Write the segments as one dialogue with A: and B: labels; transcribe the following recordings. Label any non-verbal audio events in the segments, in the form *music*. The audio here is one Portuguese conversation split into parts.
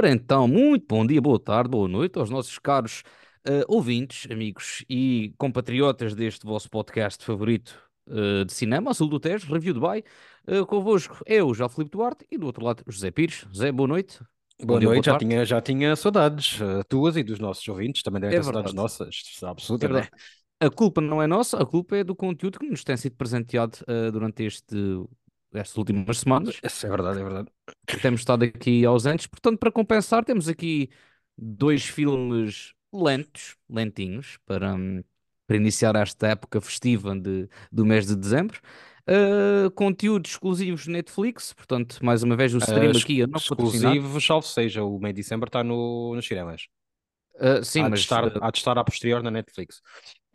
A: Ora então, muito bom dia, boa tarde, boa noite aos nossos caros eh, ouvintes, amigos e compatriotas deste vosso podcast favorito eh, de cinema, Azul do Tejo, Review Dubai. Uh, convosco eu, João Filipe Duarte, e do outro lado, José Pires. José, boa noite.
B: Boa
A: dia, boa
B: noite, já
A: tarde.
B: tinha, já tinha saudades, eh, tuas e dos nossos ouvintes, também devem
A: É
B: ter saudades
A: verdade.
B: nossas,
A: É
B: absoluta, né?
A: verdade. A culpa não é nossa, a culpa é do conteúdo que nos tem sido presenteado eh, durante este, estas últimas semanas.
B: Isso é verdade, é verdade.
A: temos estado aqui ausentes. Portanto, para compensar, temos aqui dois filmes lentos, lentinhos, para, hum, para iniciar esta época festiva de, do mês de dezembro. Uh, conteúdos exclusivos Netflix, portanto, mais uma vez o stream
B: Eh,
A: aqui não
B: exclusivo, salvo seja, o meio de dezembro está no, nos cinemas.
A: Uh, sim,
B: Há de
A: mas,
B: estar,
A: uh,
B: há de estar a posterior na Netflix.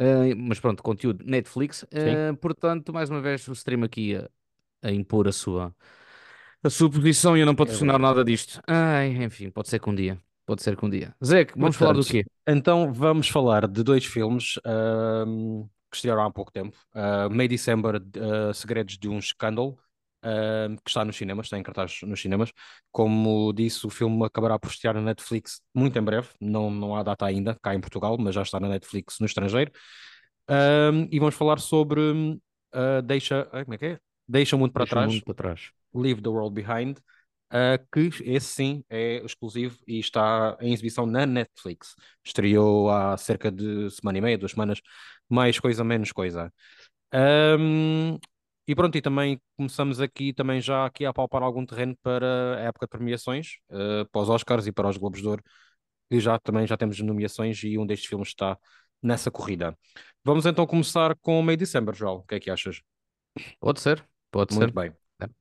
A: uh, mas pronto, conteúdo Netflix. Uh, portanto, mais uma vez o stream aqui a, impor a sua, a sua posição e eu não patrocinar
B: verdade.
A: nada disto. Ai, enfim, pode ser que um dia. Pode ser que um dia. Zé, vamos falar do
B: Portanto,
A: quê?
B: Então vamos falar de dois filmes que estrearam há pouco tempo. Uh, May December, uh, Segredos de um Escândalo, ahm, que está nos cinemas, está em cartaz nos cinemas. Como disse, o filme acabará por estrear na Netflix muito em breve. Não, não há data ainda cá em Portugal, mas já está na Netflix no estrangeiro. E vamos falar sobre uh, Deixa, como é que é? Deixa o Mundo para
A: o
B: Trás,
A: mundo para trás.
B: Leave the World Behind, uh, que esse sim é exclusivo e está em exibição na Netflix. Estreou há cerca de semana e meia, duas semanas, mais coisa, menos coisa. Um, e pronto, e também começamos aqui também já aqui a palpar algum terreno para a época de premiações, uh, para os Oscars e para os Globos de Ouro, que já também já temos nomeações e um destes filmes está nessa corrida. Vamos então começar com o May December, João. O que é que achas?
A: Pode ser, pode
B: Muito
A: ser.
B: bem.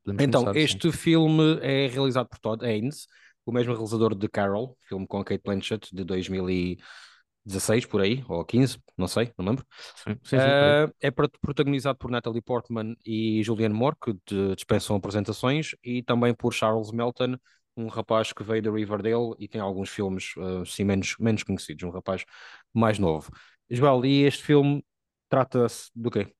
A: Podemos
B: Então,
A: começar
B: este filme é realizado por Todd Haynes, o mesmo realizador de Carol, filme com a Kate Blanchett de 2016, por aí, ou 15, não sei, não lembro.
A: Sim, sim, sim.
B: Uh, é pro- protagonizado por Natalie Portman e Julianne Moore, que dispensam apresentações, e também por Charles Melton, um rapaz que veio da Riverdale e tem alguns filmes uh, sim, menos, menos conhecidos, um rapaz mais novo. Joel, e este filme trata-se do quê?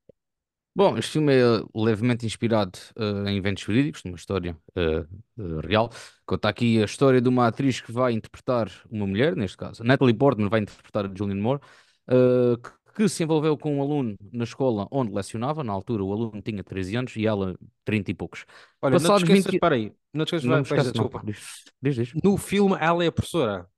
A: Bom, este filme é levemente inspirado eh, em eventos verídicos, numa história eh, eh, real. Conta aqui a história de uma atriz que vai interpretar uma mulher, neste caso, Natalie Portman vai interpretar a Julianne Moore, que, se envolveu com um aluno na escola onde lecionava. Na altura, o aluno tinha 13 anos e ela 30 e poucos.
B: Olha, não te
A: Passados
B: esqueças,
A: 20...
B: espera aí, não te esqueças,
A: Não me
B: peço
A: esquece, não.
B: desculpa.
A: Diz, diz. diz.
B: No filme, ela é a professora.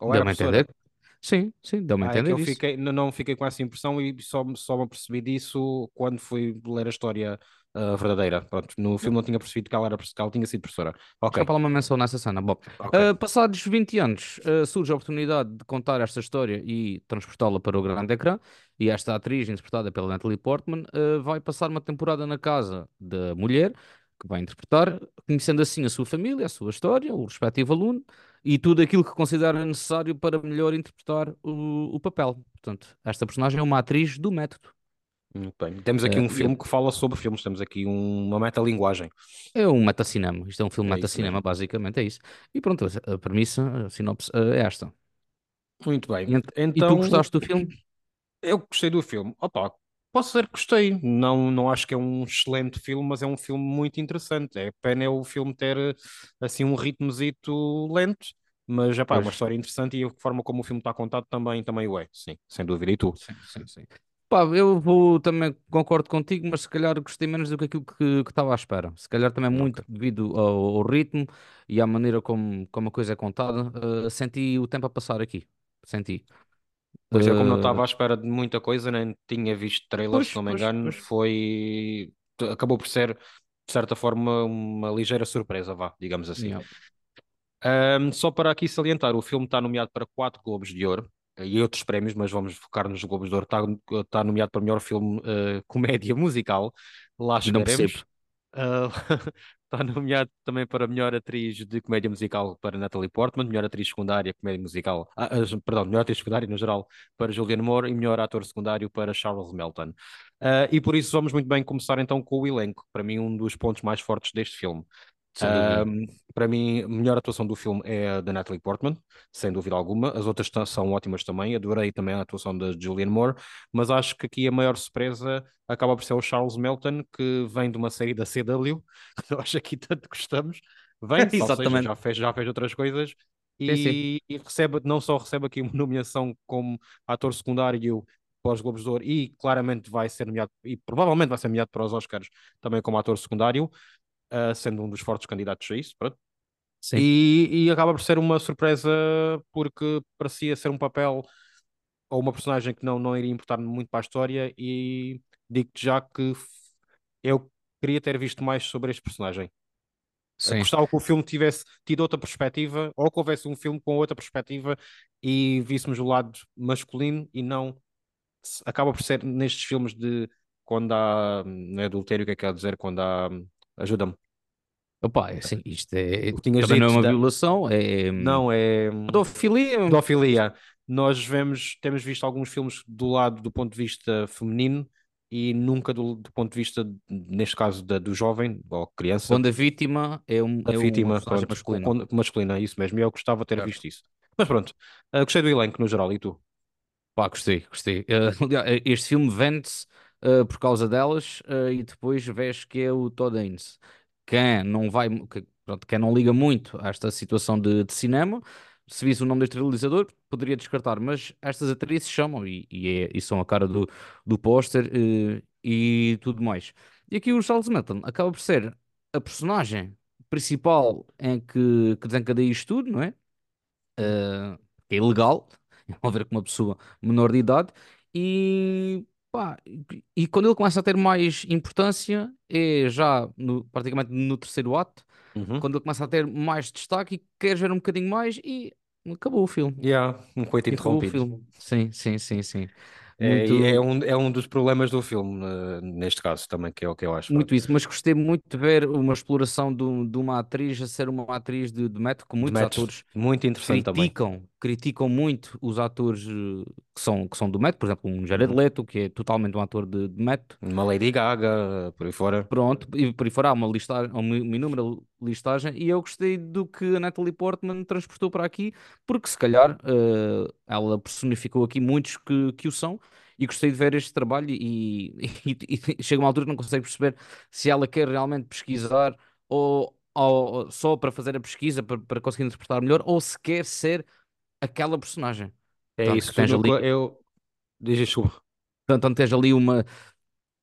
B: Ou era
A: Deu-me a
B: professora?
A: entender. Sim, sim, deu-me a
B: Ah, é que
A: entender
B: eu
A: isso.
B: fiquei, não, não fiquei com essa impressão e só, só me apercebi disso quando fui ler a história ah, verdadeira. Pronto, no filme não tinha percebido que ela, era, que ela tinha sido professora. Ok,
A: Escapa lá uma menção nessa cena. Bom,
B: ok.
A: Uh, passados 20 anos, uh, surge a oportunidade de contar esta história e transportá-la para o grande ecrã. E esta atriz, interpretada pela Natalie Portman, uh, vai passar uma temporada na casa da mulher que vai interpretar, conhecendo assim a sua família, a sua história, o respectivo aluno e tudo aquilo que considera necessário para melhor interpretar o, o papel. Portanto, esta personagem é uma atriz do método.
B: Muito bem. Temos aqui
A: Uh,
B: um filme que fala sobre filmes, temos aqui um- uma metalinguagem.
A: é um metacinema. Isto é um filme
B: É
A: metacinema, basicamente, é isso. E pronto, a premissa, a sinopse, uh, é esta.
B: Muito bem.
A: E, ent- e tu
B: Então,
A: gostaste do filme?
B: eu gostei do filme. Opa, posso dizer que gostei. Não, não acho que é um excelente filme, mas é um filme muito interessante. É pena é o filme ter assim um ritmozito lento, mas epá, é uma história interessante e a forma como o filme está contado também, também o é. Sim, sem dúvida. E tu?
A: Sim, sim, sim. Pá, eu vou também concordo contigo, mas se calhar gostei menos do que aquilo que que estava à espera. Se calhar também muito
B: Ok.
A: devido ao, ao ritmo e à maneira como, como a coisa é contada. eh, senti o tempo a passar aqui. Senti.
B: Pois eu, como não
A: Eh,
B: estava à espera de muita coisa, nem tinha visto trailers, se não me
A: pois,
B: engano,
A: pois.
B: foi. Acabou por ser, de certa forma, uma ligeira surpresa, vá, digamos assim.
A: Yeah.
B: Ahm, só para aqui salientar, o filme está nomeado para quatro Globos de Ouro eh, e outros prémios, mas vamos focar nos Globos de Ouro. Está, está nomeado para melhor filme eh, *laughs* comédia musical, lá
A: Não
B: chegaremos.
A: percebo.
B: Ah, está *laughs* nomeado também para melhor atriz de comédia musical para Natalie Portman, melhor atriz secundária comédia musical, ah, ah, perdão, melhor atriz secundária no geral para Julianne Moore e melhor ator secundário para Charles Melton. Ah, e por isso vamos muito bem começar então com o elenco, para mim um dos pontos mais fortes deste filme. Um, para mim, a melhor atuação do filme é a da Natalie Portman, sem dúvida alguma. As outras são ótimas também. Adorei também a atuação da Julianne Moore, mas acho que aqui a maior surpresa acaba por ser o Charles Melton, que vem de uma série da CW, *laughs* que nós aqui tanto gostamos, *laughs* ou seja,
A: Exatamente.
B: já fez, já fez outras coisas
A: Sim, sim.
B: e, e recebe, não só recebe aqui uma nomeação como ator secundário para os Globos de Ouro e claramente vai ser nomeado, e provavelmente vai ser nomeado para os Oscars também como ator secundário, uh, sendo um dos fortes candidatos a isso, pronto.
A: Sim.
B: E, e acaba por ser uma surpresa porque parecia ser um papel ou uma personagem que não, não iria importar muito para a história e digo-te já que eu queria ter visto mais sobre este personagem.
A: Sim.
B: Gostava que o filme tivesse tido outra perspectiva, ou que houvesse um filme com outra perspectiva e víssemos o lado masculino e não acaba por ser nestes filmes de quando há não é adultério, o que é que quer dizer? Quando há ajuda-me.
A: Opa, é assim, isto é.
B: O que tinhas
A: Também não é
B: dito
A: uma
B: da-
A: violação, é.
B: Não, é
A: Pedofilia.
B: pedofilia. Nós vemos, temos visto alguns filmes do lado do ponto de vista feminino e nunca do, do ponto de vista, neste caso, da, do jovem ou criança,
A: Quando a vítima é, um,
B: a
A: é uma
B: vítima
A: personagem
B: pronto,
A: masculina.
B: com- masculina, é isso mesmo. E eu gostava de ter
A: Certo.
B: visto isso. Mas pronto, ah, gostei do elenco no geral. E tu?
A: Pá, gostei, gostei. *laughs* Aliás, este filme vende-se eh, por causa delas eh, e depois vês que é o Todd Haynes. Quem não vai, que, pronto, quem não liga muito a esta situação de, de cinema, se visse o nome deste realizador, poderia descartar, mas estas atrizes chamam e, e, é- e são a cara do, do póster eh, e tudo mais. E aqui o Charles Manson acaba por ser a personagem principal em que, que desencadeia isto tudo, não é? que é ilegal, *laughs* envolver com uma pessoa menor de idade, e, pá, e- e quando ele começa a ter mais importância é já no- praticamente no terceiro ato,
B: Uhum.
A: quando ele começa a ter mais destaque e queres ver um bocadinho mais e acabou o filme.
B: Yeah, um coito
A: E acabou o
B: interrompido.
A: filme. Sim, sim, sim, sim.
B: É,
A: Muito,
B: é, um, é um dos problemas do filme, eh, neste caso, também, que é o que eu acho.
A: muito isso, mas gostei muito de ver uma exploração de, de uma atriz a ser uma atriz de, de método, que muitos atores
B: muito interessante também.
A: criticam, criticam muito os atores eh, que são, que são do método, por exemplo, um Jared
B: Uhum.
A: Leto, que é totalmente um ator de, de método.
B: Uma Lady Gaga, por aí fora.
A: Pronto, e por aí fora há uma, listagem, uma uma inúmera listagem, e eu gostei do que a Natalie Portman transportou para aqui, porque se calhar eh, ela personificou aqui muitos que, que o são, e gostei de ver este trabalho. E, e- e *laughs* chega uma altura que não consegue perceber se ela quer realmente pesquisar ou, ou só para fazer a pesquisa, para, para conseguir interpretar melhor, ou se quer ser aquela personagem.
B: É
A: Tanto
B: isso,
A: que tens ali,
B: eu. Diz desculpa.
A: tanto, tanto tens ali uma,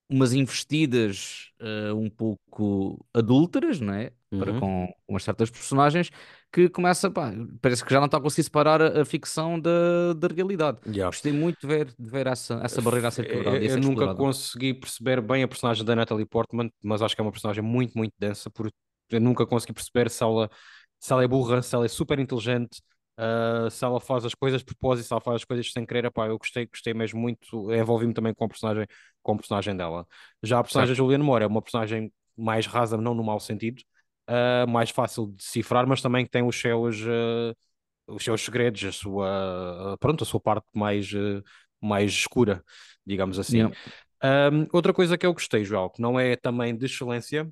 A: umas investidas eh, um pouco adúlteras, não é? Para
B: Uhum.
A: com umas certas personagens que começa, pá, parece que já não está a conseguir separar a, a ficção da, da realidade.
B: Yeah.
A: Gostei muito de ver, de ver essa, essa barreira a ser
B: Eu,
A: quebrada
B: eu
A: ser
B: nunca
A: explorada.
B: consegui perceber bem a personagem da Natalie Portman, mas acho que é uma personagem muito, muito densa, porque eu nunca consegui perceber se ela, se ela é burra, se ela é super inteligente, ah, se ela faz as coisas de propósito, se ela faz as coisas sem querer. Epá, eu gostei, gostei mesmo muito, envolvi-me também com a personagem, com a personagem dela. Já a personagem
A: Certo.
B: da Julianne Moore é uma personagem mais rasa, não no mau sentido, ah, mais fácil de decifrar, mas também que tem os seus, ah, os seus segredos, a sua, pronto, a sua parte mais, mais escura, digamos assim.
A: Yeah.
B: Um, outra coisa que eu gostei, João, que não é também de excelência,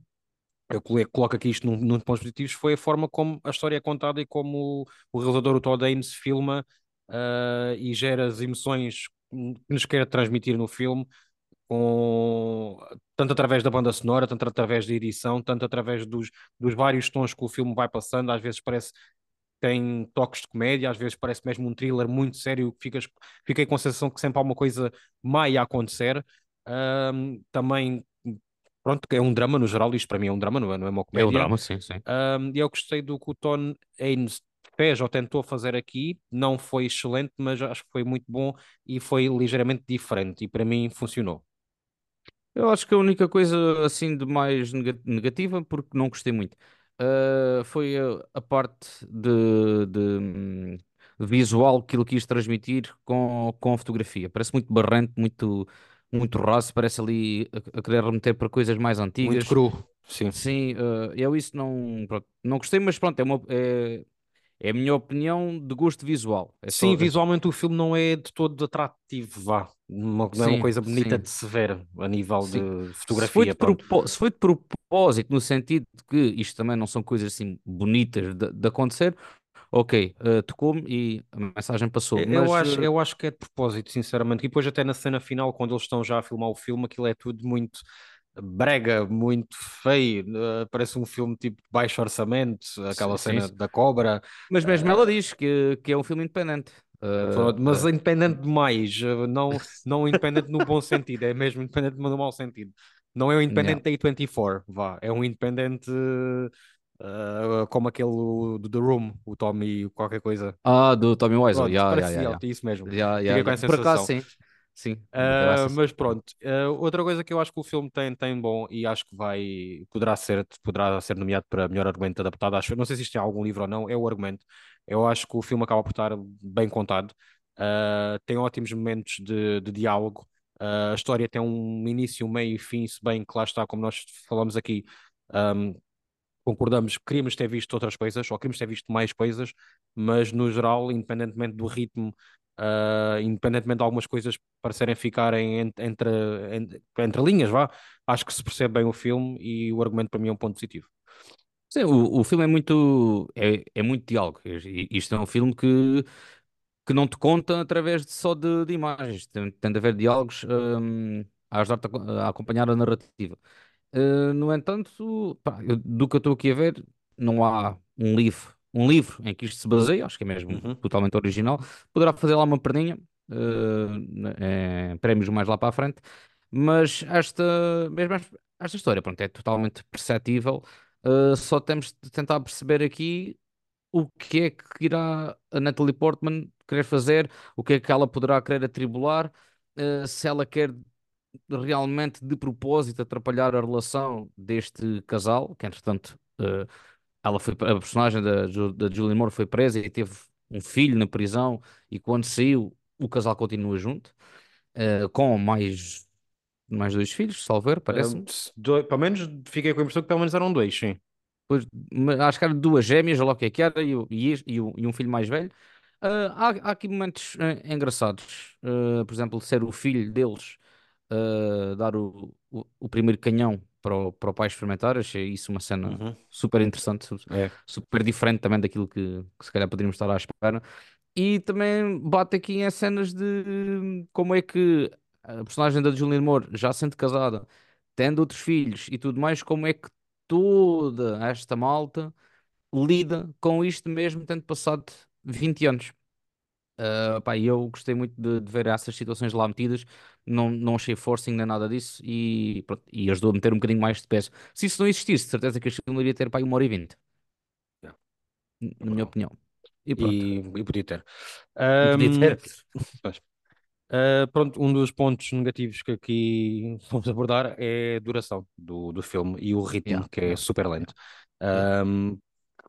B: eu coloco aqui isto num, pontos positivos, foi a forma como a história é contada e como o, o realizador, o Todd Haynes, filma ah, e gera as emoções que nos quer transmitir no filme, com, tanto através da banda sonora, tanto através da edição, tanto através dos, dos vários tons que o filme vai passando, às vezes parece tem toques de comédia, às vezes parece mesmo um thriller muito sério, ficas, fiquei com a sensação que sempre há uma coisa má a acontecer. Ahm, também, pronto, que é um drama no geral, isto para mim é um drama, não é, não é uma
A: É o
B: comédia.
A: drama, sim, sim.
B: E eu gostei do que o Tom Haynes fez ou tentou fazer aqui, não foi excelente, mas acho que foi muito bom e foi ligeiramente diferente, e para mim funcionou.
A: Eu acho que a única coisa assim de mais nega- negativa, porque não gostei muito, ah, foi a, a parte de, de, hum, visual que ele quis transmitir com, com a fotografia. Parece muito barrante, muito, muito raso, parece ali a, a querer remeter para coisas mais
B: Muito
A: antigas.
B: cru, sim.
A: Sim, ah, eu isso não, pronto, não gostei, mas pronto, é, uma, é, é a minha opinião de gosto visual. É
B: Sim,
A: só-
B: visualmente o filme não é de todo atrativo, vá. Não é uma coisa bonita
A: sim.
B: de se ver a nível
A: Sim.
B: de
A: Se foi
B: fotografia,
A: de, propó- se foi de propósito, no sentido de que isto também não são coisas assim bonitas de, de acontecer, ok, eh, tocou-me e a mensagem passou.
B: Eu
A: Mas
B: acho,
A: eh,
B: eu acho que é de propósito, sinceramente. E depois até na cena final, quando eles estão já a filmar o filme, aquilo é tudo muito brega, muito feio, uh, parece um filme tipo de baixo orçamento, aquela
A: Sim,
B: cena
A: sim.
B: da cobra,
A: Mas mesmo ela diz que, que é um filme independente. Uh,
B: mas
A: uh,
B: independente demais, uh, não, não independente no bom sentido, é mesmo independente no mau sentido. Não é um *laughs* independente da A24, vá, é um independente uh, como aquele do The Room, o Tommy qualquer coisa.
A: Ah, do Tommy Wiseau, yeah, yeah, yeah,
B: isso mesmo.
A: Yeah, yeah,
B: com essa
A: Por acaso, sim. Sim,
B: Uh, mas pronto, uh, outra coisa que eu acho que o filme tem, tem bom e acho que vai poderá ser, poderá ser nomeado para melhor argumento adaptado. Acho, não sei se isto tem algum livro ou não, é o argumento. Eu acho que o filme acaba por estar bem contado, tem ótimos momentos de, de diálogo. A história tem um início, um meio e fim, se bem que lá está, como nós falamos aqui, um, concordamos que queríamos ter visto outras coisas, ou queríamos ter visto mais coisas, mas no geral, independentemente do ritmo, uh, independentemente de algumas coisas parecerem ficarem en- entre, en- entre linhas, vá, acho que se percebe bem o filme e o argumento para mim é um ponto positivo.
A: Sim, o, o filme é muito, é, é muito diálogo. Isto é um filme que, que não te conta através de, só de, de imagens. Tem, tem de haver diálogos hum, a ajudar-te a, a acompanhar a narrativa. Uh, no entanto, pá, eu- do que eu estou aqui a ver, não há um livro, um livro em que isto se baseia, acho que é mesmo
B: Uhum.
A: totalmente original. Poderá fazer lá uma perninha, uh, em prémios mais lá para a frente, mas esta, mesmo esta esta história, pronto, é totalmente perceptível. Uh, só temos de tentar perceber aqui o que é que irá a Natalie Portman querer fazer, o que é que ela poderá querer atribular, se ela quer realmente de propósito atrapalhar a relação deste casal, que entretanto eh, ela foi, a personagem da, da Julianne Moore foi presa e teve um filho na prisão e quando saiu o casal continua junto, eh, com mais, mais dois filhos,
B: Um,
A: parece-me.
B: se dois- pelo menos fiquei com a impressão que pelo menos eram dois, sim.
A: Mas acho que era duas gêmeas, olha lá o que é que era, e, e, e e um filho mais velho. Ah, há, há aqui momentos eh, engraçados, por exemplo, ser o filho deles ah, dar o, o, o primeiro canhão para o, para o pai experimentar. Achei isso uma cena
B: Uhum.
A: super interessante,
B: É.
A: super diferente também daquilo que, que se calhar poderíamos estar à espera. E também bate aqui em cenas de como é que a personagem da Julianne Moore, já sendo casada, tendo outros filhos e tudo mais, como é que toda esta malta lida com isto mesmo tendo passado 20 anos. Uh, pá, eu gostei muito de, de ver essas situações lá metidas, não, não achei forcing nem nada disso e, pronto, e ajudou a meter um bocadinho mais de peso. Se isso não existisse, de certeza que este filme iria ter pá, uma hora e vinte,
B: Yeah,
A: n-
B: é
A: na minha opinião. E pronto,
B: E, e podia ter. *laughs*
A: podia ter.
B: Uh, pronto, um dos pontos negativos que aqui *laughs* vamos abordar é a duração do, do filme e o
A: Yeah,
B: ritmo, que é
A: yeah,
B: super
A: yeah,
B: lento.
A: yeah.
B: Um,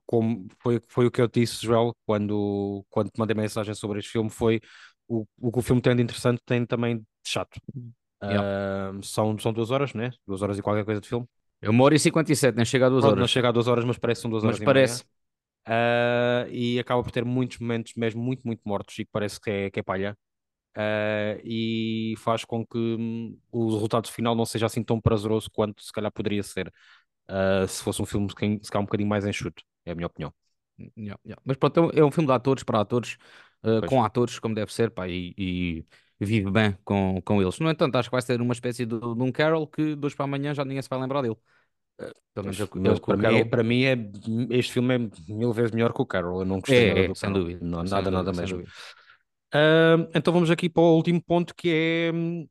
B: como foi, foi o que eu disse, Joel, quando, quando te mandei mensagem sobre este filme, foi o, o que o filme tem de interessante tem também de chato.
A: Yeah.
B: São, são duas horas, né? Duas horas e qualquer coisa de filme.
A: É uma hora e 57, nem chega a duas
B: Pronto, não
A: horas,
B: chega a duas horas, mas parece que são duas
A: mas
B: horas e meia.
A: parece.
B: Uh, e acaba por ter muitos momentos mesmo muito, muito mortos e que parece que é, que é palha. Uh, e faz com que hum, o resultado final não seja assim tão prazeroso quanto se calhar poderia ser uh, se fosse um filme calhar se calhar um bocadinho mais enxuto, é a minha opinião.
A: Yeah, yeah. Mas pronto, é um, é um filme de atores para atores, uh, com atores como deve ser, pá, e, e vive bem com, com eles. No entanto, acho que vai ser uma espécie de, de um Carol que hoje para amanhã já ninguém se vai lembrar dele. Pelo menos é é
B: para mim, é-
A: Carol.
B: para mim é, este filme é mil vezes melhor que o Carol. Eu não gostei nada
A: É, é,
B: do
A: sem
B: Carol.
A: dúvida.
B: Não, nada, nada
A: dúvida, sem
B: mesmo. Uh, então vamos aqui para o último ponto que é hum,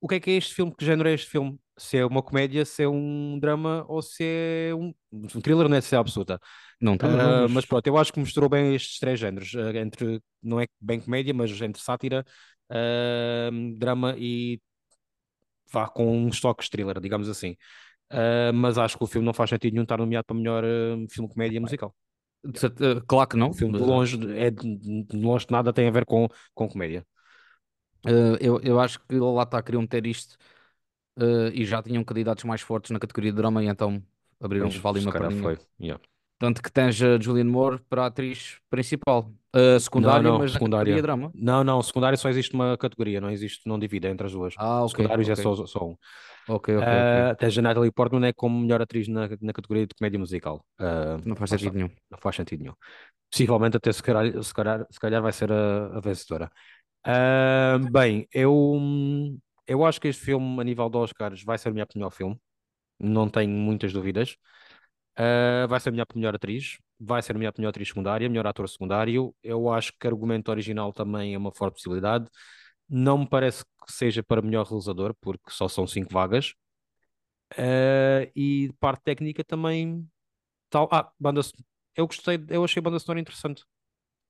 B: o que é que é este filme? Que género é este filme? Se é uma comédia, se é um drama ou se é um, um thriller, não é se é absoluta.
A: Não, não,
B: Uh,
A: mas
B: pronto, eu acho que misturou bem estes três géneros, uh, entre, não é bem comédia, mas entre sátira, uh, drama e vá com uns toques thriller, digamos assim. Mas acho que o filme não faz sentido nenhum estar nomeado para melhor filme comédia musical.
A: de certa- claro que não.
B: O filme de longe é de, longe de nada tem a ver com, com comédia.
A: eu, eu acho que lá está, queriam meter isto uh, e já tinham candidatos mais fortes na categoria de drama e então abriram ali
B: se
A: uma perninha.
B: foi. yeah.
A: Tanto que tens a Julianne Moore para a atriz principal, uh, secundária,
B: Não, não,
A: mas na categoria
B: secundária.
A: drama.
B: Não, não, secundária só existe uma categoria, não existe, não divide entre as duas.
A: Ah, ok,
B: Secundários é
A: ok,
B: só, só um.
A: ok, ok.
B: Uh, tens a Natalie Portman é como melhor atriz na, na categoria de comédia musical. Uh,
A: Não faz sentido nenhum.
B: Não faz sentido nenhum. Possivelmente até se calhar, se calhar, se calhar vai ser a, a vencedora. Uh, bem, eu, eu acho que este filme, a nível de Oscars, vai ser o melhor melhor filme. Não tenho muitas dúvidas. Uh, vai ser melhor melhor atriz, vai ser melhor melhor atriz secundária, melhor ator secundário. Eu acho que argumento original também é uma forte possibilidade. Não me parece que seja para melhor realizador, porque só são cinco vagas. Uh, e parte técnica também. Tal. Ah, banda. Eu gostei, eu achei a banda sonora interessante.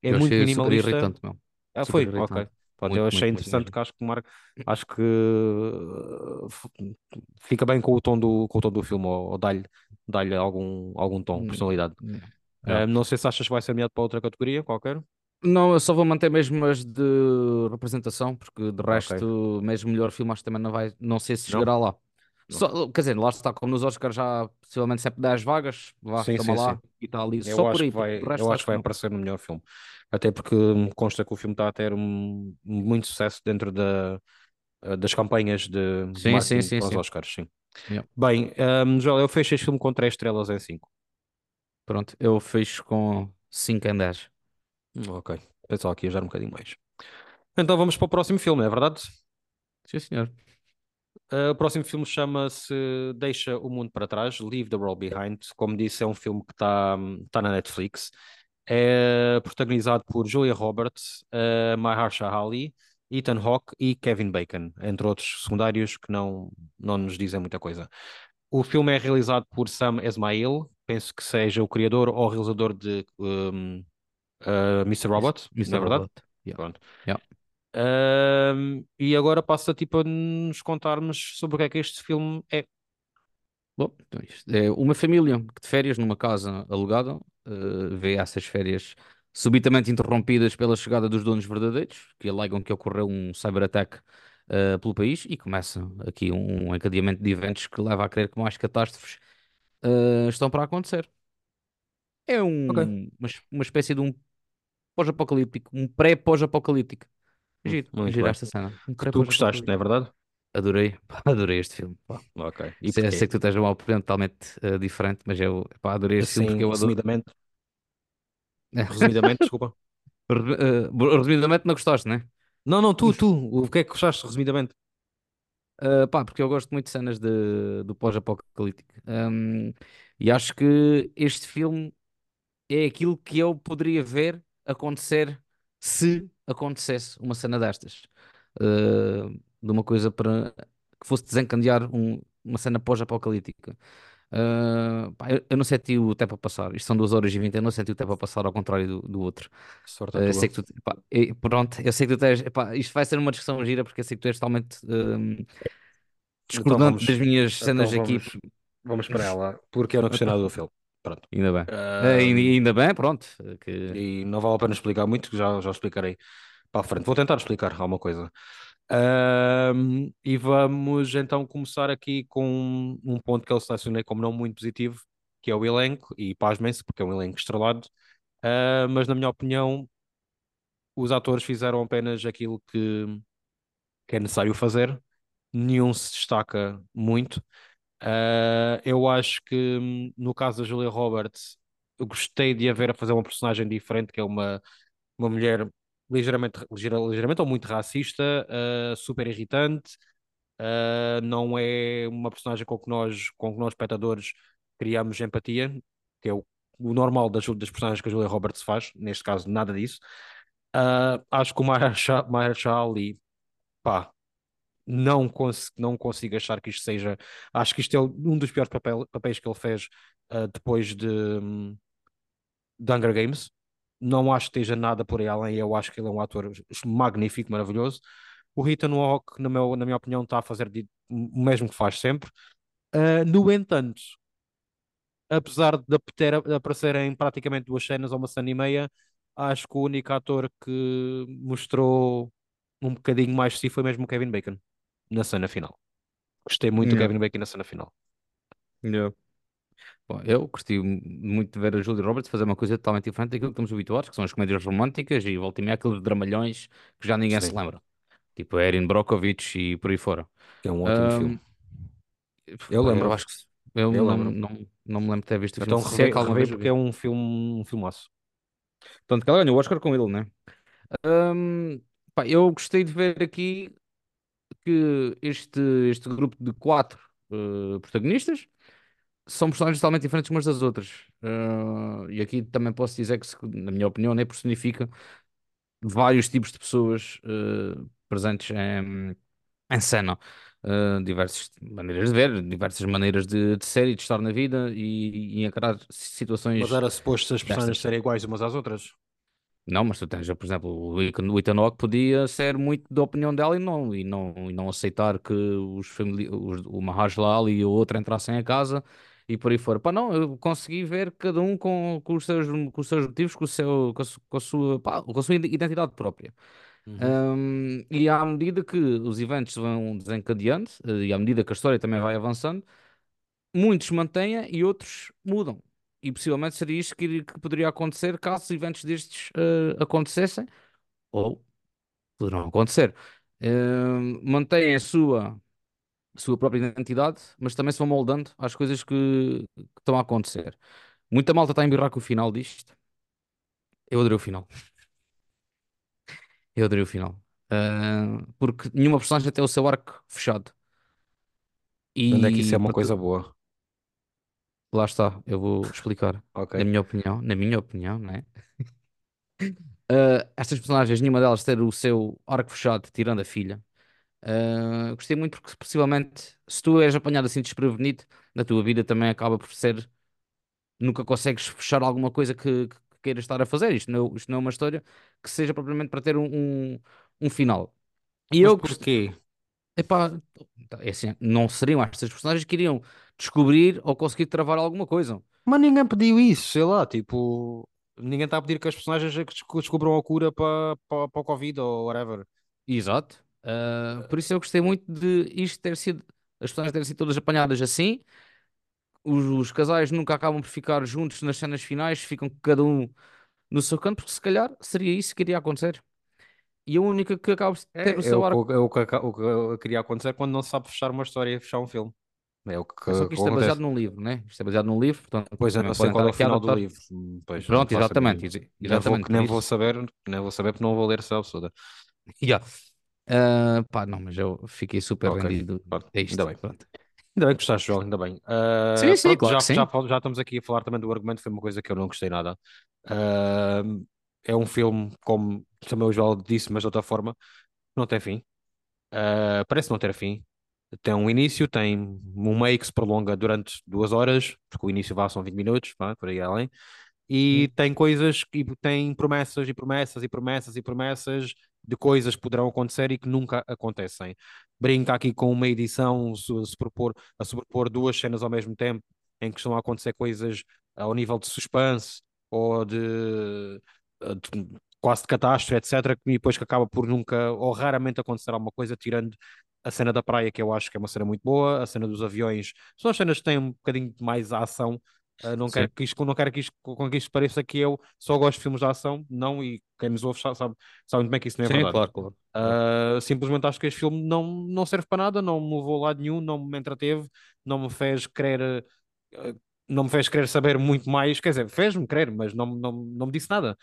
B: É
A: Eu
B: muito
A: achei super
B: minimalista.
A: irritante, meu.
B: Ah,
A: Super
B: foi, ok. Pronto, eu
A: Muito,
B: achei
A: muito, muito
B: interessante que acho que, mar... acho que f- fica bem com o tom do, com o tom do filme, ou, ou dá-lhe dá-lhe algum, algum tom,
A: Hum,
B: personalidade.
A: yeah.
B: não sei se achas que vai ser nomeado para outra categoria qualquer.
A: Não, eu só vou manter mesmo as de representação, porque de resto, mesmo melhor filme, acho que também não vai, não sei se
B: Não?
A: chegará lá. Só, quer dizer, lá está, como nos Oscars já possivelmente sempre 10 vagas, vá,
B: Sim, sim,
A: lá
B: sim.
A: e está ali,
B: Eu
A: só por aí,
B: vai, eu acho
A: acho
B: que vai
A: não.
B: aparecer no melhor filme. Até porque me consta que o filme está a ter um, muito sucesso dentro da, ah, das campanhas de,
A: Sim, sim,
B: marketing
A: sim,
B: para os. Oscars, sim.
A: Yeah.
B: Bem, um, Joel, eu fecho este filme com 3 estrelas em 5.
A: Pronto, eu fecho com 5 em 10.
B: Ok. Pensava que ia dar um bocadinho mais. Então vamos para o próximo filme, é verdade?
A: Sim, senhor.
B: Uh, o próximo filme chama-se Deixa o Mundo para Trás, Leave the World Behind. Como disse, é um filme que está tá na Netflix. É protagonizado por Julia Roberts, uh, Mahershala Ali, Ethan Hawke e Kevin Bacon, entre outros secundários que não, não nos dizem muita coisa. O filme é realizado por Sam Esmail, penso que seja o criador ou realizador de um, uh, Mr. Robot, não
A: Mr.
B: é verdade?
A: Robot. Yeah.
B: Pronto.
A: Yeah.
B: Um, e agora passa tipo a nos contarmos sobre o que é que este filme é.
A: Bom, então isto é uma família que de férias numa casa alugada eh, vê essas férias subitamente interrompidas pela chegada dos donos verdadeiros, que alegam que ocorreu um cyber-ataque eh, pelo país e começa aqui um encadeamento de eventos que leva a crer que mais catástrofes eh, estão para acontecer. É um, uma, es- uma espécie de um pós-apocalíptico, um pré-pós-apocalíptico. Giro,
B: Muito bem.
A: esta cena.
B: Que tu gostaste, não é verdade?
A: Adorei, pá, *laughs* adorei este filme. pá.
B: Ok. E
A: Sei, sei
B: porquê?
A: que tu tens uma opinião totalmente eh, diferente, mas eu pá, adorei este filme porque
B: Assim,
A: eu adoro.
B: resumidamente, *laughs* resumidamente, desculpa.
A: Eh, resumidamente, não gostaste, né?
B: Não, não, tu, tu, o que é que gostaste, resumidamente?
A: Uh, pá, porque eu gosto muito de cenas de, do pós-apocalíptico. Um, e acho que este filme é aquilo que eu poderia ver acontecer se acontecesse uma cena destas. Uh, de uma coisa para que fosse desencadear um- uma cena pós-apocalíptica. Uh, eu, eu não senti o tempo a passar. Isto são 2 horas e 20, eu não senti o tempo a passar ao contrário do, do outro.
B: Sorte
A: Uh, sei que tu, pá, e- pronto, eu sei que tu tens, epá, isto vai ser uma discussão gira porque eu sei que tu és totalmente um,
B: Então
A: discordante das
B: vamos,
A: minhas cenas
B: então
A: aqui.
B: vamos, vamos para ela, porque eu não gostei
A: Então,
B: nada do filme. Pronto.
A: ainda bem. Eh, Ainda, ainda bem, pronto. Que...
B: e não vale a pena explicar muito, que já, já explicarei para a frente. Vou tentar explicar alguma coisa. Ahm, e vamos então começar aqui com um ponto que eu selecionei como não muito positivo, que é o elenco, e pasmem-se, porque é um elenco estrelado, Ah, mas na minha opinião, os atores fizeram apenas aquilo que, que é necessário fazer, nenhum se destaca muito. Ah, eu acho que no caso da Julia Roberts, eu gostei de a ver a fazer uma personagem diferente, que é uma, uma mulher ligeiramente, ligeira- ligeiramente ou muito racista, ah, super irritante. ah, não é uma personagem com que nós, com que nós espectadores criamos empatia, que é o, o normal das, das personagens que a Julia Roberts faz, neste caso nada disso. Acho que o Mahershala Ali, pá, não, cons não consigo achar que isto seja. Acho que isto é um dos piores papel, papéis que ele fez ah, depois de, hum, de Hunger Games. Não acho que esteja nada por aí além. Eu acho que ele é um ator magnífico, maravilhoso. O Ethan Hawke, na, meu, na minha opinião, está a fazer de- o mesmo que faz sempre. Ah, no entanto, apesar de ter, de aparecerem praticamente duas cenas ou uma cena e meia, acho que o único ator que mostrou um bocadinho mais de si foi mesmo o Kevin Bacon na cena final. Gostei muito do Kevin Bacon na cena final.
A: yeah. Bom, eu curti muito de ver a Julia Roberts fazer uma coisa totalmente diferente daquilo que estamos habituados, que são as comédias românticas e volta e meia aqueles dramalhões que já ninguém se
B: Sim,
A: lembra. Tipo Erin Brockovich e por aí fora.
B: é um ótimo
A: Ahm,
B: filme. Eu
A: pá, eu
B: lembro,
A: acho que eu
B: eu
A: não,
B: lembro.
A: não, não me lembro de ter visto o filme.
B: Então
A: Se é eu
B: porque é um filme, um filmaço.
A: Tanto que ela ganhou o Oscar com ele, né? Ahm, pá, eu gostei de ver aqui que este, este grupo de quatro eh, protagonistas são personagens totalmente diferentes umas das outras. Eh, e aqui também posso dizer que, na minha opinião, nem personifica vários tipos de pessoas eh, presentes em, em cena. Uh, diversas maneiras de ver, diversas maneiras de, de ser e de estar na vida e, e encarar
B: Mas
A: situações
B: era suposto as personagens serem iguais umas às outras.
A: Não, mas tu tens, por exemplo, o Hawke podia ser muito da opinião dela e não, e não, e não aceitar que os, famili os o Mahershala Ali e o outro entrassem a casa e por aí fora. Pá, não, eu consegui ver cada um com, com os seus, com os seus motivos, com, o seu, com, a, com a sua, pá, com a sua identidade própria.
B: Uhum.
A: Um, e à medida que os eventos vão desencadeando, eh, e à medida que a história também vai avançando, muitos mantêm e outros mudam. E possivelmente seria isto que, que poderia acontecer caso eventos destes eh, acontecessem, ou poderão acontecer. Um, mantêm a sua, a sua própria identidade, mas também se vão moldando às coisas que, que estão a acontecer. Muita malta está a embirrar com o final disto. Eu adorei o final. Eu adorei o final. Ah, porque nenhuma personagem tem o seu arco fechado.
B: Onde é que isso é
A: E
B: uma coisa boa?
A: Lá está, eu vou explicar.
B: Ok.
A: Na minha opinião, na minha opinião, né? *laughs* Ah, estas personagens, nenhuma delas ter o seu arco fechado, tirando a filha. Ah, gostei muito porque possivelmente, se tu és apanhado assim desprevenido, na tua vida também acaba por ser, nunca consegues fechar alguma coisa que, que queiras estar a fazer. Isto não, isto não é uma história que seja propriamente para ter um, um, um final. E
B: Mas
A: eu gost-
B: porquê?
A: Epá, é assim, não seriam estas personagens que iriam descobrir ou conseguir travar alguma coisa.
B: Mas ninguém pediu isso, sei lá, tipo, ninguém está a pedir que as personagens é descubram a cura para para para o Covid ou whatever.
A: Exato. Ah, por isso eu gostei muito de isto ter sido, as personagens terem sido todas apanhadas assim. Os, os casais nunca acabam por ficar juntos nas cenas finais, ficam cada um no seu canto, porque se calhar seria isso que iria acontecer. E a única que acaba por ter o
B: É, é
A: seu
B: o, que-
A: arco.
B: é o que o que eu queria acontecer quando não se sabe fechar uma história e fechar um filme. É o que,
A: É só que isto é baseado num livro, né? Isto é baseado num livro, portanto,
B: Pois eu não
A: também
B: sei qual é o final do livro. Hum, Pois, não
A: Pronto, exatamente, ex-
B: Nem vou,
A: exatamente,
B: nem vou saber, nem vou saber porque não vou ler essa absurda. *laughs*
A: Yeah. Ah, pá, não, mas eu fiquei super
B: Ok,
A: vendido
B: pronto,
A: a
B: ainda
A: isto.
B: bem.
A: Pronto.
B: Ainda bem que gostaste, João, ainda bem. Ah,
A: Sim, sim,
B: pronto,
A: claro
B: já,
A: sim.
B: já, já estamos aqui a falar também do argumento, foi uma coisa que eu não gostei nada. Ah, é um filme, como também o João disse, mas de outra forma, não tem fim. Ah, parece não ter fim. Tem um início, tem um meio que se prolonga durante duas horas, porque o início vá são 20 minutos, vá, por aí além. E
A: Hum.
B: tem coisas, e tem promessas e promessas e promessas e promessas de coisas que poderão acontecer e que nunca acontecem. Brinca aqui com uma edição a sobrepor, a sobrepor duas cenas ao mesmo tempo, em que estão a acontecer coisas ao nível de suspense ou de quase de catástrofe, etc., e depois que acaba por nunca ou raramente acontecer alguma coisa, tirando a cena da praia, que eu acho que é uma cena muito boa, a cena dos aviões, são as cenas que têm um bocadinho mais ação. Uh, não quero que isto, não quero que isto, com que isto pareça que eu só gosto de filmes de ação, não, e quem nos ouve sabe, sabe, muito bem que isso não é
A: Sim,
B: verdade.
A: claro. claro.
B: Uh, simplesmente acho que este filme não, não serve para nada, não me levou a lado nenhum, não me entreteve, não me fez querer, uh, não me fez querer saber muito mais, quer dizer, fez-me querer, mas não, não, não me disse nada.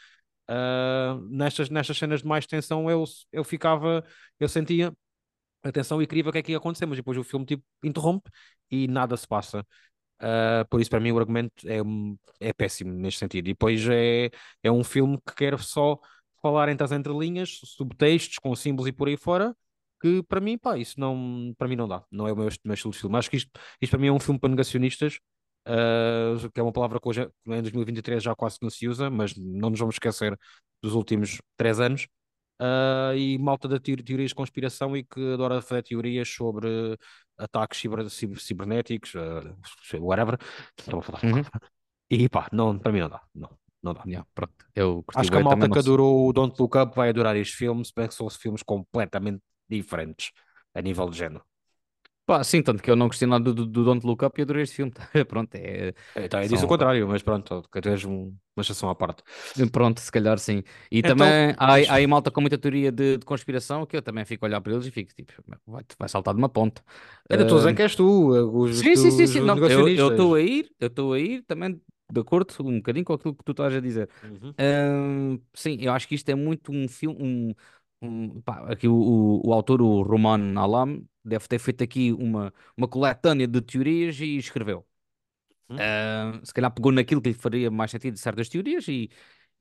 B: Uh, nestas, nestas cenas de mais tensão eu, eu ficava, eu sentia atenção e queria o que é que ia acontecer, mas depois o filme tipo interrompe e nada se passa. Uh, por isso, para mim, o argumento é, é péssimo neste sentido. E depois é, é um filme que quer só falar entre as entrelinhas, subtextos, com símbolos e por aí fora, que para mim, pá, isso não, para mim não dá. Não é o meu, meu estilo de filme. Acho que isto, isto para mim é um filme para negacionistas, uh, que é uma palavra que hoje, em 2023 já quase não se usa, mas não nos vamos esquecer dos últimos três anos. Uh, e malta da teor- teorias de conspiração e que adora fazer teorias sobre ataques ciber, ciber- cibernéticos, uh, whatever. Estou a falar.
A: Uhum.
B: E pá, não, para mim não dá. Não, não dá.
A: Yeah, pronto. Eu
B: Acho que a malta que adorou o Don't Look Up vai adorar este filme, se bem que são filmes completamente diferentes a nível de género.
A: Pá, sim, tanto que eu não gostei nada do, do, do Don't Look Up e adorei este filme. *laughs* Pronto, é.
B: Então, eu disse o contrário, mas pronto, que tens um, uma exceção à parte.
A: pronto, se calhar sim. E
B: Então,
A: também há, há aí malta com muita teoria de, de conspiração que eu também fico a olhar para eles e fico tipo, vai, vai saltar de uma ponta.
B: ainda estou a dizer
A: Ah,
B: que és tu, os,
A: sim, sim, sim,
B: os
A: sim. Não, eu estou a ir, eu estou a ir também de acordo um bocadinho com aquilo que tu estás a dizer.
B: Uhum.
A: Ahn, sim, eu acho que isto é muito um filme, um, um, pá, aqui o, o, o autor, o Roman Alam, deve ter feito aqui uma, uma coletânea de teorias e escreveu.
B: Hum?
A: Ah, se calhar pegou naquilo que lhe faria mais sentido de certas teorias e,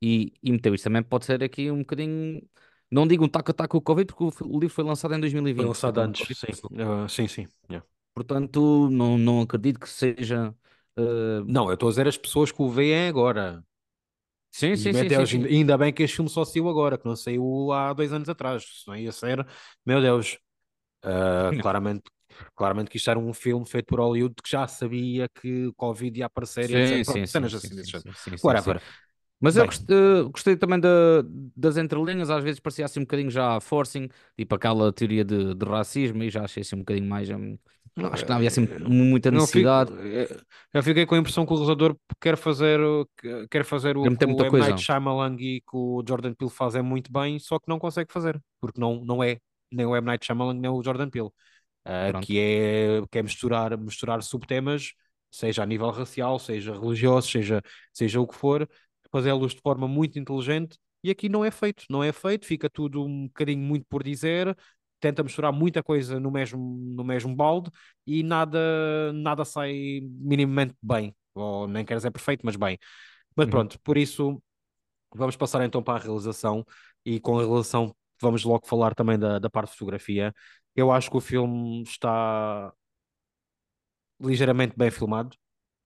A: e, e meteu isto. Também pode ser aqui um bocadinho. Não digo um taco-a-taco com o Covid, porque o, livro foi lançado em
B: Foi
A: 2020, foi
B: lançado antes, sim. Ah, sim, sim. yeah.
A: Portanto, não, não acredito que seja. ah,
B: Não, eu estou a dizer as pessoas que o veem agora.
A: Sim, sim, sim, sim,
B: Deus,
A: sim.
B: ainda ainda bem que este filme só saiu agora, que não saiu há dois anos atrás. Se não ia ser, meu Deus. Ah, *laughs* claramente, claramente que isto era um filme feito por Hollywood que já sabia que o Covid ia aparecer e etc.
A: Sim, sim,
B: Pronto,
A: sim,
B: cenas
A: sim,
B: assim desse
A: sim,
B: género.
A: sim, sim, sim, sim.
B: Whatever.
A: Mas eu
B: Bem,
A: gost- eh, gostei, também da- das entrelinhas, às vezes parecia assim um bocadinho já forcing, tipo aquela teoria de, de racismo, e já achei assim um bocadinho mais.
B: não,
A: acho que não havia assim
B: eh,
A: muita
B: eu fico,
A: necessidade
B: eh, eu fiquei com a impressão que o realizador quer fazer, quer fazer o que o M. Night
A: coisa.
B: Shyamalan e que o Jordan Peele fazem muito bem, só que não consegue fazer, porque não, não é nem o M. Night Shyamalan nem o Jordan Peele.
A: Pronto.
B: que é, que é misturar, misturar subtemas, seja a nível racial, seja religioso, seja, seja o que for, fazê-los de forma muito inteligente, e aqui não é feito, não é feito, fica tudo um bocadinho muito por dizer, tenta misturar muita coisa no mesmo, no mesmo balde e nada, nada sai minimamente bem, ou nem quer dizer perfeito, mas bem. Mas
A: Uhum.
B: pronto, por isso vamos passar então para a realização, e com a realização vamos logo falar também da, da parte de fotografia. Eu acho que o filme está ligeiramente bem filmado,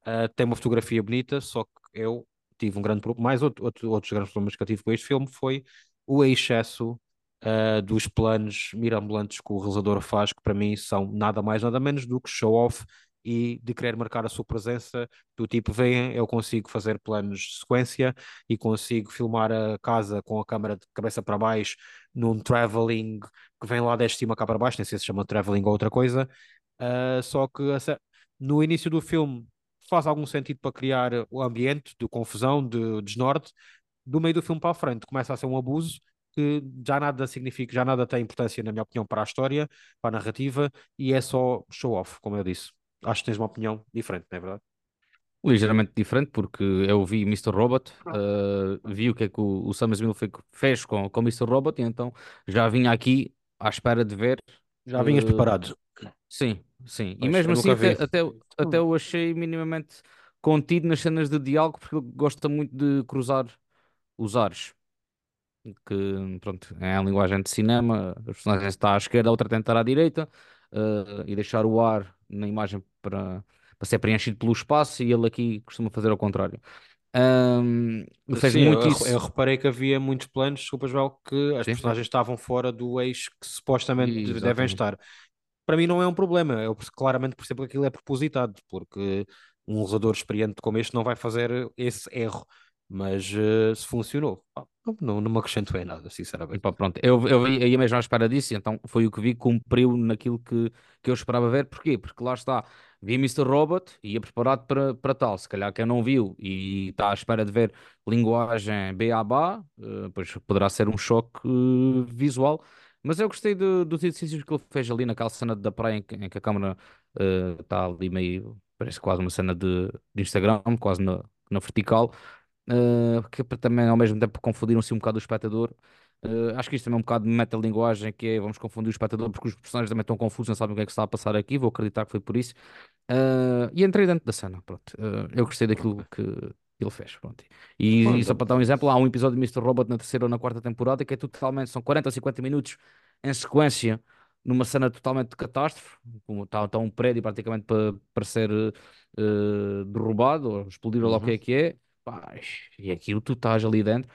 B: uh, tem uma fotografia bonita, só que eu tive um grande problema. Mais outro, outro, outros grandes problemas que eu tive com este filme foi o excesso uh, dos planos mirabolantes que o realizador faz, que para mim são nada mais, nada menos do que show-off e de querer marcar a sua presença, do tipo, veem, eu consigo fazer planos de sequência e consigo filmar a casa com a câmera de cabeça para baixo num travelling que vem lá desde cima cá para baixo, nem sei se chama travelling ou outra coisa, uh, só que no início do filme faz algum sentido para criar o ambiente de confusão, de desnorte. Do meio do filme para a frente começa a ser um abuso que já nada significa, já nada tem importância, na minha opinião, para a história, para a narrativa, e é só show-off, como eu disse. Acho que tens uma opinião diferente, não é verdade?
A: Ligeiramente diferente, porque eu vi Mr. Robot, uh, vi o que é que o, o Sam Smith fe- fez com, com Mr. Robot, e então já vinha aqui à espera de ver.
B: Já vinhas
A: uh,
B: preparado.
A: sim, sim. E
B: Pois,
A: mesmo
B: eu
A: assim, até, até, até o achei minimamente contido nas cenas de diálogo, porque ele gosta muito de cruzar os ares. Que, pronto, é a linguagem de cinema, os personagens está à esquerda, a outra tentar à direita, uh, e deixar o ar na imagem para, para ser preenchido pelo espaço, e ele aqui costuma fazer ao contrário. Um, fez
B: Sim, eu,
A: muito
B: eu
A: isso.
B: reparei que havia muitos planos, desculpa, Joel, que as
A: Sim,
B: personagens estavam fora do eixo que supostamente de- devem estar. Para mim não é um problema, eu claramente percebo que aquilo é propositado, porque um realizador experiente como este não vai fazer esse erro, mas eh, se funcionou, não, não, me acrescentou em nada, sinceramente.
A: pá, pronto, eu, eu ia ia mesmo à espera disso, então foi o que vi, cumpriu naquilo que, que eu esperava ver. Porquê? Porque lá está, vi Mr. Robot e ia preparado para, para tal. Se calhar quem não viu e está à espera de ver linguagem beabá, eh, pois poderá ser um choque eh, visual. Mas eu gostei de- dos exercícios que ele fez ali naquela cena da praia em que, em que a câmera eh, está ali meio, parece quase uma cena de, de Instagram, quase na, na vertical. Uh, que também ao mesmo tempo confundiram-se um bocado o espectador. Uh, acho que isto também é um bocado de metalinguagem, que é vamos confundir o espectador porque os personagens também estão confusos, não sabem o que é que está a passar aqui. Vou acreditar que foi por isso. Uh, e entrei dentro da cena. Pronto. Eu gostei daquilo que ele fez. Pronto. E, e só para dar um exemplo, há um episódio de Mr. Robot na terceira ou na quarta temporada que é totalmente, são 40 ou 50 minutos em sequência. Numa cena totalmente de catástrofe, como está, está um prédio praticamente para, para ser uh, derrubado ou explodir ou lá o que
B: Uhum.
A: é que é, Pá, e aquilo tu estás ali dentro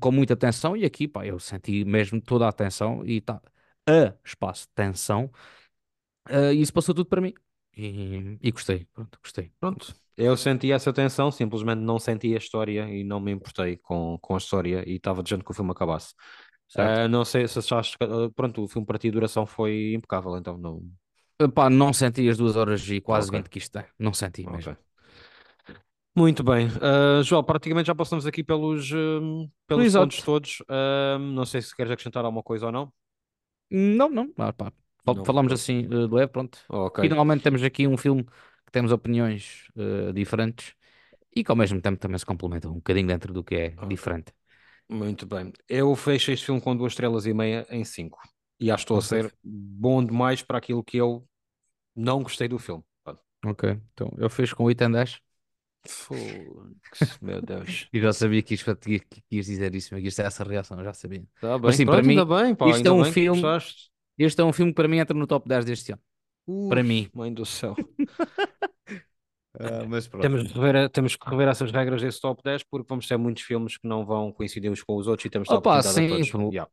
A: com muita tensão e aqui, pá, eu senti mesmo toda a atenção e tá a espaço de tensão ah, e isso passou tudo para mim e, e gostei, pronto, gostei.
B: Pronto, eu senti essa tensão, simplesmente não senti a história e não me importei com, com a história e estava desejando que o filme acabasse. Ah, não sei se achaste ah, pronto, o filme para ti a duração foi impecável, então não.
A: Pá, não senti as duas horas e quase
B: Ok,
A: 20 que isto tem, não senti mesmo.
B: Muito bem. Ah, João, praticamente já passamos aqui pelos, hum, pelos pontos
A: Exato.
B: todos. Ah, não sei se queres acrescentar alguma coisa ou não.
A: Não, não, ah, pá, fal-
B: Não.
A: falamos assim ah, de leve, pronto.
B: Ok.
A: Finalmente temos aqui um filme que temos opiniões ah, diferentes e que ao mesmo tempo também se complementam um bocadinho dentro do que é diferente.
B: Muito bem. Eu fecho este filme com duas estrelas e meia em cinco. E acho que estou a ser bom demais para aquilo que eu não gostei do filme. Pronto.
A: ok. Então eu fiz com 8 em 10
B: Meu Deus. *laughs*
A: e já sabia que ias, que, que ias dizer isso, mas isto é essa reação, eu já sabia.
B: Tá
A: Mas
B: bem,
A: sim, para
B: pronto,
A: mim,
B: bem, pá,
A: isto é um filme, este é um filme que para mim entra no top 10 deste ano.
B: Ui,
A: Para mim.
B: mãe do céu. *laughs*
A: Ah, mas pronto.
B: Temos de rever, temos que rever essas regras desse top 10 porque vamos ter muitos filmes que não vão coincidir uns com os outros e temos
A: Opa, sim,
B: todos.
A: pô,
B: Yeah.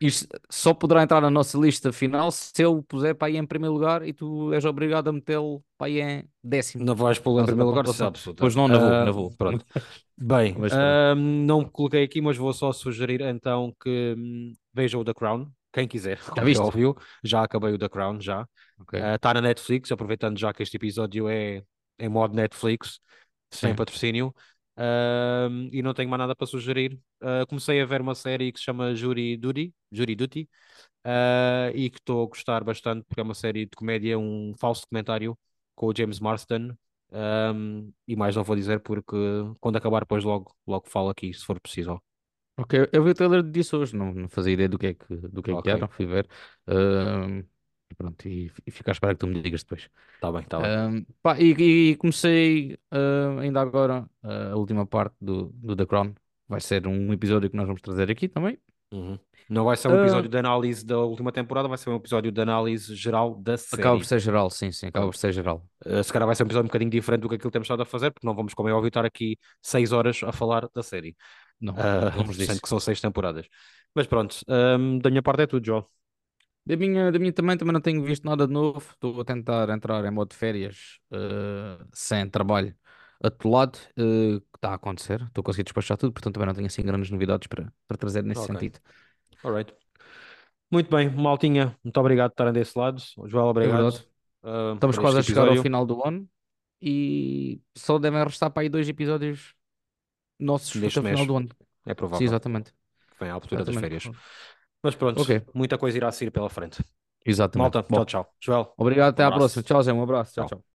A: Isto só poderá entrar na nossa lista final se eu puser para aí em primeiro lugar e tu és obrigado a metê-lo para aí em décimo.
B: Não vais pô-lo em primeiro lugar, absoluta.
A: Pois não, não vou,
B: Ah,
A: não vou.
B: Pronto. *laughs* Bem,
A: Mas
B: ah, não coloquei aqui, mas vou só sugerir então que hum, vejam o The Crown. Quem quiser, como é
A: viste?
B: óbvio, já acabei o The Crown, já. Está na Netflix, aproveitando já que este episódio é em modo Netflix, sem
A: Sim.
B: patrocínio. Ahm, e não tenho mais nada para sugerir. Ah, comecei a ver uma série que se chama Jury Duty, Jury Duty ah, e que estou a gostar bastante porque é uma série de comédia, um falso documentário com o James Marsden. Ahm, e mais não vou dizer porque quando acabar, depois logo, logo falo aqui, se for preciso.
A: Ok, eu vi o trailer disso hoje, não, não fazia ideia do que é que, do que, é que
B: Ok.
A: era, fui ver. Ahm, pronto, e, e fico à espera que tu me digas depois.
B: Está bem, está bem.
A: Ahm, pá, e, e comecei ah, ainda agora ah, a última parte do, do The Crown. Vai ser um episódio que nós vamos trazer aqui também.
B: Uhum. Não vai ser um
A: Ah.
B: episódio de análise da última temporada, vai ser um episódio de análise geral da série.
A: Acaba por ser geral, sim, sim, acaba por ser geral.
B: Uh, se calhar vai ser um episódio um bocadinho diferente do que aquilo que temos estado a fazer, porque não vamos, como é óbvio, estar aqui seis horas a falar da série.
A: Não,
B: Uh, *laughs* sendo
A: disso.
B: que são seis temporadas. Mas pronto, um, da minha parte é tudo, João.
A: Da minha, da minha também, também não tenho visto nada de novo. Estou a tentar entrar em modo de férias, eh, sem trabalho atolado, que está a acontecer. Estou a conseguir despachar tudo, portanto também não tenho assim grandes novidades para, para trazer nesse
B: Ok.
A: sentido.
B: Alright. Muito bem, Maltinha, muito obrigado por estarem desse lado. Joel, obrigado.
A: verdade.
B: uh,
A: Estamos
B: por
A: quase a chegar ao
B: episódio.
A: final do ano e só devem restar para aí dois episódios nossos
B: Deste
A: até final
B: mês.
A: do ano.
B: É
A: Sim,
B: provável
A: exatamente.
B: que venha à altura das
A: exatamente.
B: férias. Mas pronto,
A: Ok.
B: muita coisa irá sair pela frente.
A: Exatamente.
B: Malta,
A: Bom,
B: tchau, tchau. Joel,
A: obrigado, até
B: Um
A: à próxima. Tchau, Zé, um abraço. Tchau,
B: Tchau.
A: tchau.